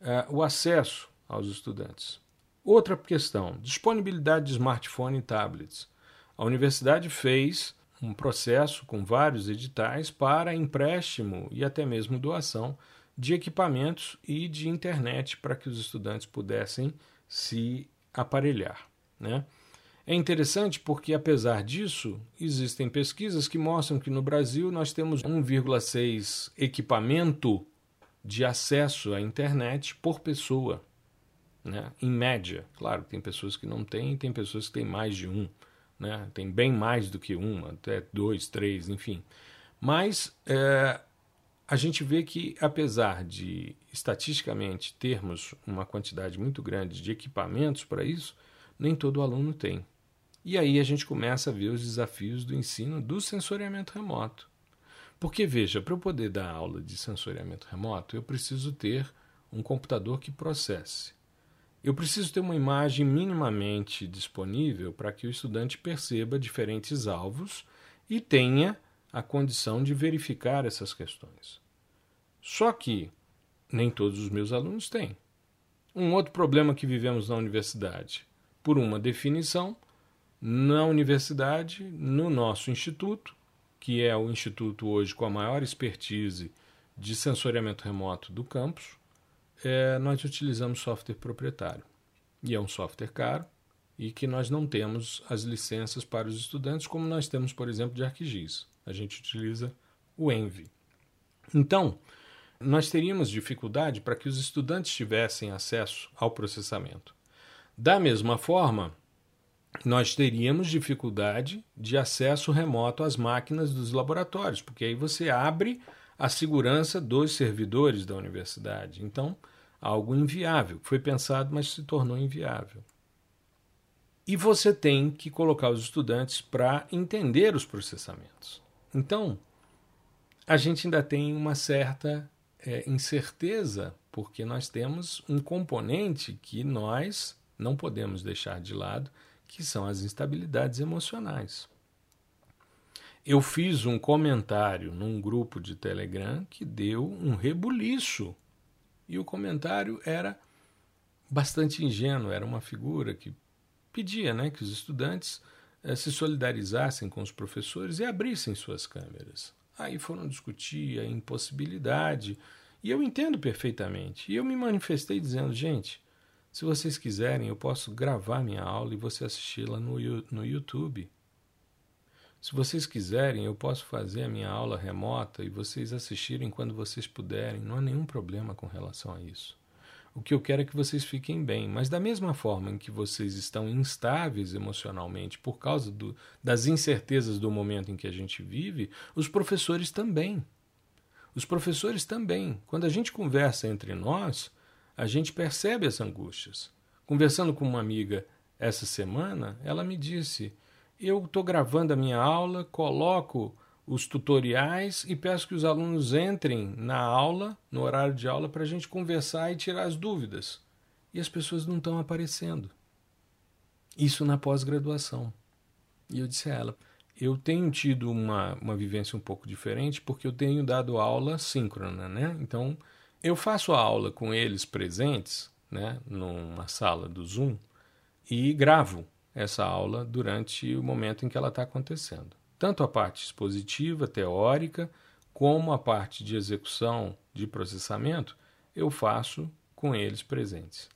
uh, o acesso aos estudantes. Outra questão: disponibilidade de smartphone e tablets. A universidade fez um processo com vários editais para empréstimo e até mesmo doação de equipamentos e de internet para que os estudantes pudessem se aparelhar. Né? É interessante porque, apesar disso, existem pesquisas que mostram que no Brasil nós temos 1,6 equipamento de acesso à internet por pessoa, né? em média. Claro, tem pessoas que não têm, tem pessoas que têm mais de um né? tem bem mais do que uma, até dois, três, enfim. Mas é, a gente vê que, apesar de estatisticamente termos uma quantidade muito grande de equipamentos para isso, nem todo aluno tem. E aí a gente começa a ver os desafios do ensino do sensoriamento remoto. Porque, veja, para eu poder dar aula de sensoriamento remoto, eu preciso ter um computador que processe. Eu preciso ter uma imagem minimamente disponível para que o estudante perceba diferentes alvos e tenha a condição de verificar essas questões. Só que nem todos os meus alunos têm. Um outro problema que vivemos na universidade, por uma definição, na universidade, no nosso instituto, que é o instituto hoje com a maior expertise de sensoriamento remoto do campus, é, nós utilizamos software proprietário. E é um software caro e que nós não temos as licenças para os estudantes, como nós temos, por exemplo, de ArcGIS. A gente utiliza o Envy. Então, nós teríamos dificuldade para que os estudantes tivessem acesso ao processamento. Da mesma forma, nós teríamos dificuldade de acesso remoto às máquinas dos laboratórios, porque aí você abre a segurança dos servidores da universidade. Então, algo inviável. Foi pensado, mas se tornou inviável. E você tem que colocar os estudantes para entender os processamentos. Então, a gente ainda tem uma certa é, incerteza, porque nós temos um componente que nós não podemos deixar de lado, que são as instabilidades emocionais. Eu fiz um comentário num grupo de Telegram que deu um rebuliço. E o comentário era bastante ingênuo, era uma figura que pedia né, que os estudantes eh, se solidarizassem com os professores e abrissem suas câmeras. Aí foram discutir a impossibilidade, e eu entendo perfeitamente. E eu me manifestei dizendo, gente, se vocês quiserem, eu posso gravar minha aula e você assisti-la no, no YouTube. Se vocês quiserem, eu posso fazer a minha aula remota e vocês assistirem quando vocês puderem, não há nenhum problema com relação a isso. O que eu quero é que vocês fiquem bem, mas da mesma forma em que vocês estão instáveis emocionalmente por causa do, das incertezas do momento em que a gente vive, os professores também. Os professores também. Quando a gente conversa entre nós, a gente percebe as angústias. Conversando com uma amiga essa semana, ela me disse: eu estou gravando a minha aula, coloco os tutoriais e peço que os alunos entrem na aula, no horário de aula, para a gente conversar e tirar as dúvidas. E as pessoas não estão aparecendo. Isso na pós-graduação. E eu disse a ela: eu tenho tido uma, uma vivência um pouco diferente porque eu tenho dado aula síncrona, né? Então, eu faço a aula com eles presentes, né, numa sala do Zoom, e gravo essa aula durante o momento em que ela está acontecendo. Tanto a parte expositiva, teórica, como a parte de execução de processamento, eu faço com eles presentes.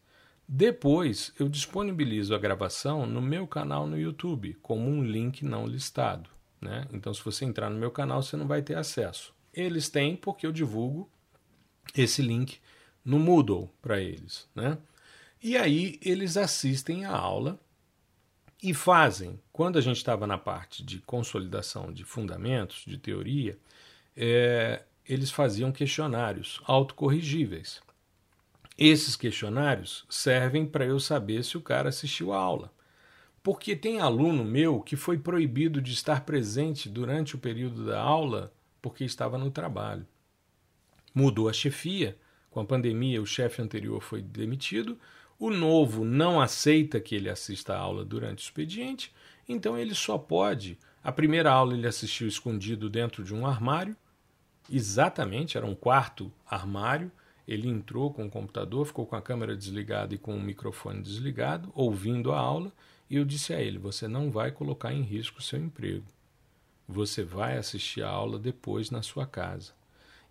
Depois, eu disponibilizo a gravação no meu canal no YouTube, como um link não listado. Né? Então, se você entrar no meu canal, você não vai ter acesso. Eles têm porque eu divulgo esse link no Moodle para eles. Né? E aí, eles assistem a aula e fazem, quando a gente estava na parte de consolidação de fundamentos, de teoria, é, eles faziam questionários autocorrigíveis. Esses questionários servem para eu saber se o cara assistiu a aula. Porque tem aluno meu que foi proibido de estar presente durante o período da aula porque estava no trabalho. Mudou a chefia, com a pandemia o chefe anterior foi demitido, o novo não aceita que ele assista a aula durante o expediente, então ele só pode. A primeira aula ele assistiu escondido dentro de um armário, exatamente, era um quarto armário. Ele entrou com o computador, ficou com a câmera desligada e com o microfone desligado, ouvindo a aula, e eu disse a ele: Você não vai colocar em risco o seu emprego. Você vai assistir a aula depois na sua casa.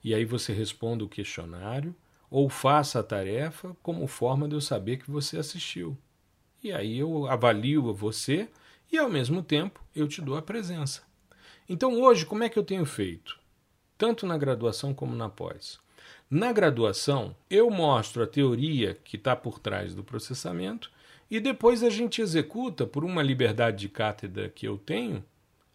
E aí você responde o questionário, ou faça a tarefa como forma de eu saber que você assistiu. E aí eu avalio você e ao mesmo tempo eu te dou a presença. Então hoje como é que eu tenho feito? Tanto na graduação como na pós. Na graduação, eu mostro a teoria que está por trás do processamento e depois a gente executa, por uma liberdade de cátedra que eu tenho,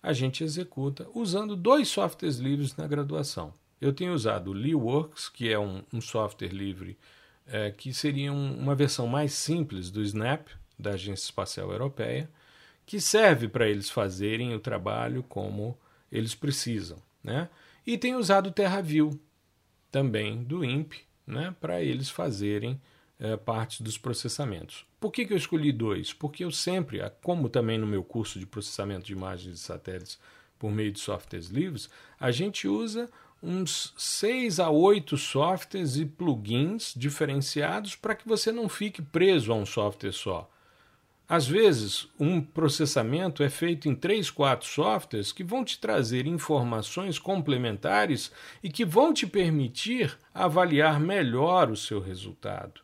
a gente executa usando dois softwares livres na graduação. Eu tenho usado o LeeWorks, que é um, um software livre, é, que seria um, uma versão mais simples do Snap, da Agência Espacial Europeia, que serve para eles fazerem o trabalho como eles precisam. Né? E tenho usado o TerraView, também do INPE, né, para eles fazerem é, parte dos processamentos. Por que, que eu escolhi dois? Porque eu sempre, como também no meu curso de processamento de imagens de satélites por meio de softwares livres, a gente usa uns seis a oito softwares e plugins diferenciados para que você não fique preso a um software só. Às vezes, um processamento é feito em três, quatro softwares que vão te trazer informações complementares e que vão te permitir avaliar melhor o seu resultado.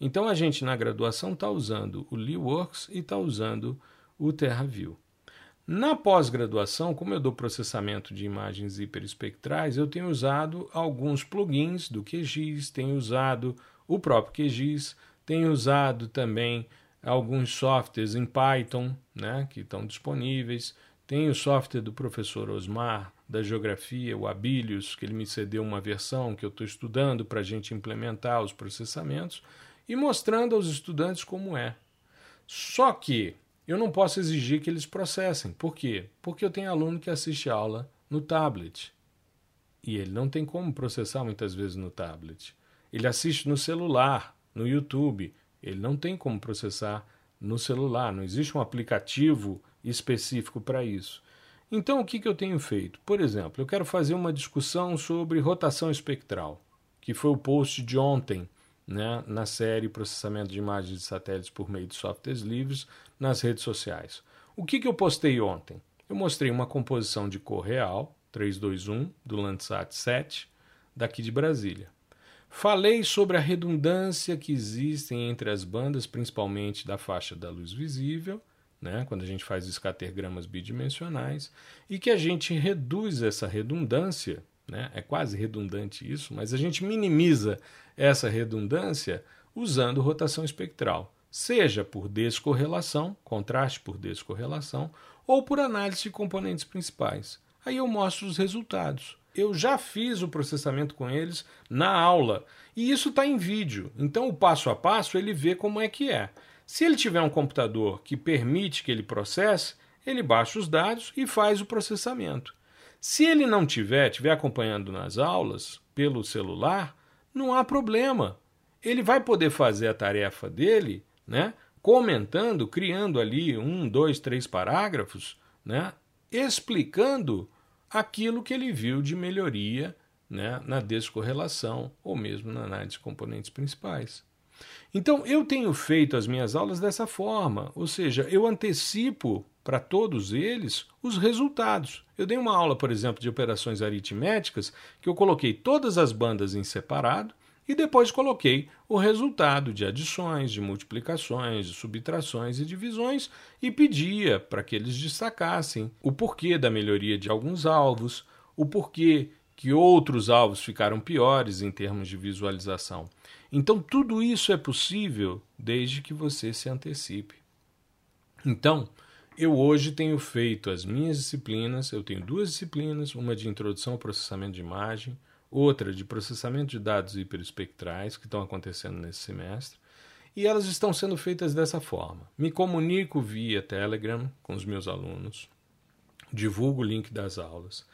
Então, a gente na graduação está usando o LeeWorks e está usando o TerraView. Na pós-graduação, como eu dou processamento de imagens hiperespectrais, eu tenho usado alguns plugins do QGIS, tenho usado o próprio QGIS, tenho usado também alguns softwares em Python, né, que estão disponíveis. Tenho o software do professor Osmar da Geografia, o Abilius, que ele me cedeu uma versão que eu estou estudando para a gente implementar os processamentos e mostrando aos estudantes como é. Só que eu não posso exigir que eles processem. Por quê? Porque eu tenho aluno que assiste aula no tablet. e ele não tem como processar muitas vezes no tablet. Ele assiste no celular, no YouTube, ele não tem como processar no celular, não existe um aplicativo específico para isso. Então, o que, que eu tenho feito? Por exemplo, eu quero fazer uma discussão sobre rotação espectral, que foi o post de ontem né, na série Processamento de Imagens de Satélites por meio de softwares livres nas redes sociais. O que, que eu postei ontem? Eu mostrei uma composição de cor real, 321, do Landsat 7, daqui de Brasília. Falei sobre a redundância que existe entre as bandas, principalmente da faixa da luz visível, né, quando a gente faz escatergramas bidimensionais, e que a gente reduz essa redundância, né, é quase redundante isso, mas a gente minimiza essa redundância usando rotação espectral, seja por descorrelação, contraste por descorrelação, ou por análise de componentes principais. Aí eu mostro os resultados eu já fiz o processamento com eles na aula. E isso está em vídeo. Então, o passo a passo ele vê como é que é. Se ele tiver um computador que permite que ele processe, ele baixa os dados e faz o processamento. Se ele não tiver, estiver acompanhando nas aulas pelo celular, não há problema. Ele vai poder fazer a tarefa dele, né, comentando, criando ali um, dois, três parágrafos, né, explicando aquilo que ele viu de melhoria né, na descorrelação ou mesmo na análise de componentes principais. Então, eu tenho feito as minhas aulas dessa forma, ou seja, eu antecipo para todos eles os resultados. Eu dei uma aula, por exemplo, de operações aritméticas, que eu coloquei todas as bandas em separado e depois coloquei o resultado de adições, de multiplicações, de subtrações e divisões e pedia para que eles destacassem o porquê da melhoria de alguns alvos, o porquê que outros alvos ficaram piores em termos de visualização. Então, tudo isso é possível desde que você se antecipe. Então, eu hoje tenho feito as minhas disciplinas, eu tenho duas disciplinas, uma de introdução ao processamento de imagem, outra de processamento de dados hiperespectrais que estão acontecendo nesse semestre, e elas estão sendo feitas dessa forma. Me comunico via Telegram com os meus alunos, divulgo o link das aulas,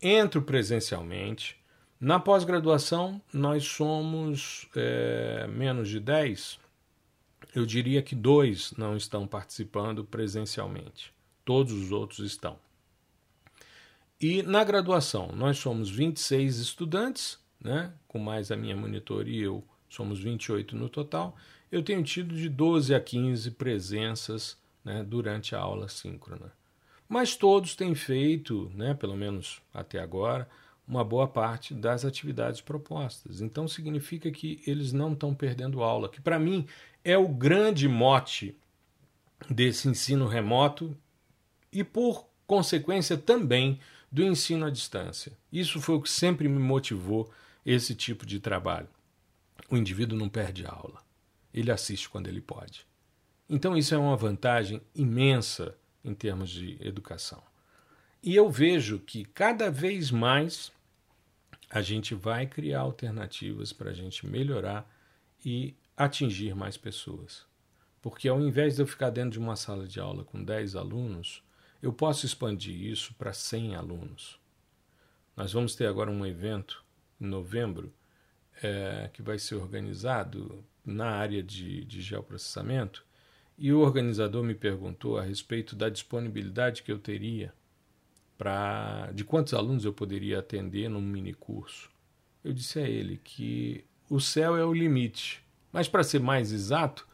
entro presencialmente. Na pós-graduação, nós somos é, menos de 10. Eu diria que dois não estão participando presencialmente. Todos os outros estão. E na graduação, nós somos 26 estudantes, né? com mais a minha monitoria, eu somos 28 no total. Eu tenho tido de 12 a 15 presenças né, durante a aula síncrona. Mas todos têm feito, né, pelo menos até agora, uma boa parte das atividades propostas. Então significa que eles não estão perdendo aula, que para mim é o grande mote desse ensino remoto e, por consequência, também do ensino à distância. Isso foi o que sempre me motivou esse tipo de trabalho. O indivíduo não perde aula, ele assiste quando ele pode. Então, isso é uma vantagem imensa em termos de educação. E eu vejo que cada vez mais a gente vai criar alternativas para a gente melhorar e atingir mais pessoas. Porque ao invés de eu ficar dentro de uma sala de aula com 10 alunos, eu posso expandir isso para 100 alunos. Nós vamos ter agora um evento em novembro é, que vai ser organizado na área de, de geoprocessamento e o organizador me perguntou a respeito da disponibilidade que eu teria para de quantos alunos eu poderia atender num mini curso. Eu disse a ele que o céu é o limite, mas para ser mais exato,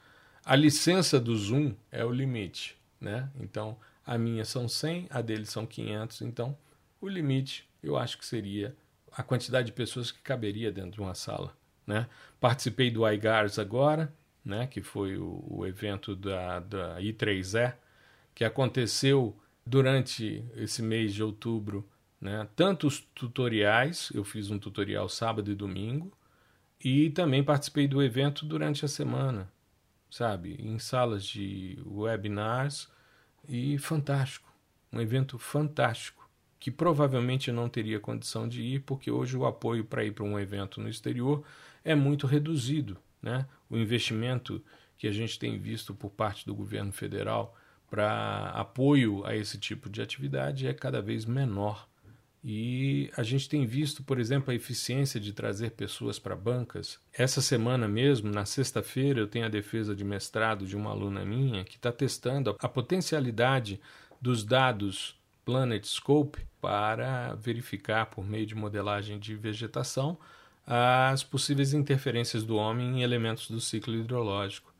a licença do Zoom é o limite, né? Então a minha são 100, a dele são 500, então o limite eu acho que seria a quantidade de pessoas que caberia dentro de uma sala. Né? Participei do iGars agora, né, que foi o, o evento da, da I3E, que aconteceu durante esse mês de outubro. Né? Tanto os tutoriais, eu fiz um tutorial sábado e domingo, e também participei do evento durante a semana, sabe? Em salas de webinars e fantástico, um evento fantástico, que provavelmente não teria condição de ir, porque hoje o apoio para ir para um evento no exterior é muito reduzido. Né? O investimento que a gente tem visto por parte do governo federal para apoio a esse tipo de atividade é cada vez menor. E a gente tem visto, por exemplo, a eficiência de trazer pessoas para bancas. Essa semana mesmo, na sexta-feira, eu tenho a defesa de mestrado de uma aluna minha que está testando a potencialidade dos dados Planet Scope para verificar, por meio de modelagem de vegetação, as possíveis interferências do homem em elementos do ciclo hidrológico.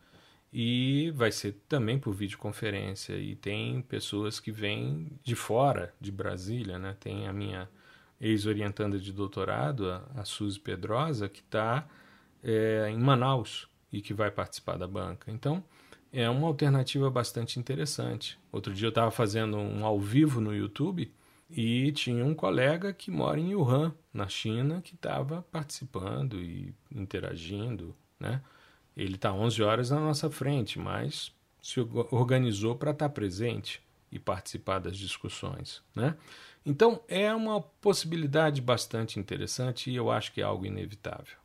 E vai ser também por videoconferência. E tem pessoas que vêm de fora de Brasília, né? Tem a minha ex-orientanda de doutorado, a, Suzy Pedrosa, que está é, em Manaus e que vai participar da banca. Então, é uma alternativa bastante interessante. Outro dia eu estava fazendo um ao vivo no YouTube e tinha um colega que mora em Wuhan, na China, que estava participando e interagindo, né? Ele está 11 horas na nossa frente, mas se organizou para estar tá presente e participar das discussões, né? Então é uma possibilidade bastante interessante e eu acho que é algo inevitável.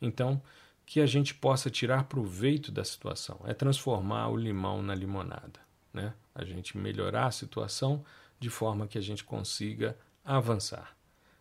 Então que a gente possa tirar proveito da situação é transformar o limão na limonada, né? A gente melhorar a situação de forma que a gente consiga avançar.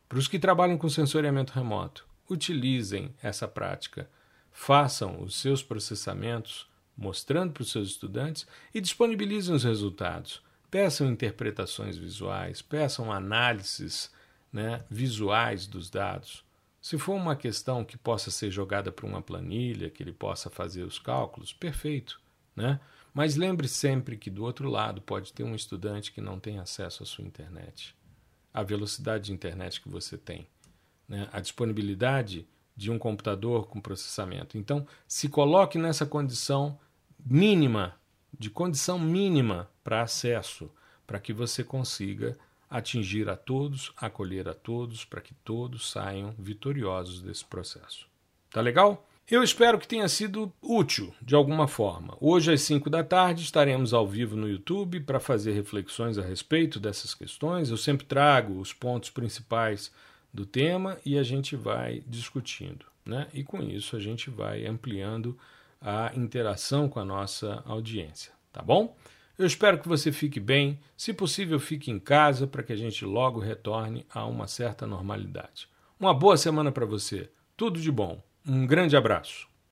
Para os que trabalham com sensoriamento remoto, utilizem essa prática, façam os seus processamentos, mostrando para os seus estudantes e disponibilizem os resultados. Peçam interpretações visuais, peçam análises né, visuais dos dados. Se for uma questão que possa ser jogada para uma planilha, que ele possa fazer os cálculos, perfeito. Né? Mas lembre sempre que do outro lado pode ter um estudante que não tem acesso à sua internet. A velocidade de internet que você tem, né? a disponibilidade de um computador com processamento. Então, se coloque nessa condição mínima, de condição mínima para acesso, para que você consiga atingir a todos, acolher a todos, para que todos saiam vitoriosos desse processo. Tá legal? Eu espero que tenha sido útil de alguma forma. Hoje, às 5 da tarde, estaremos ao vivo no YouTube para fazer reflexões a respeito dessas questões. Eu sempre trago os pontos principais do tema e a gente vai discutindo. Né? E com isso, a gente vai ampliando a interação com a nossa audiência. Tá bom? Eu espero que você fique bem. Se possível, fique em casa para que a gente logo retorne a uma certa normalidade. Uma boa semana para você. Tudo de bom. Um grande abraço.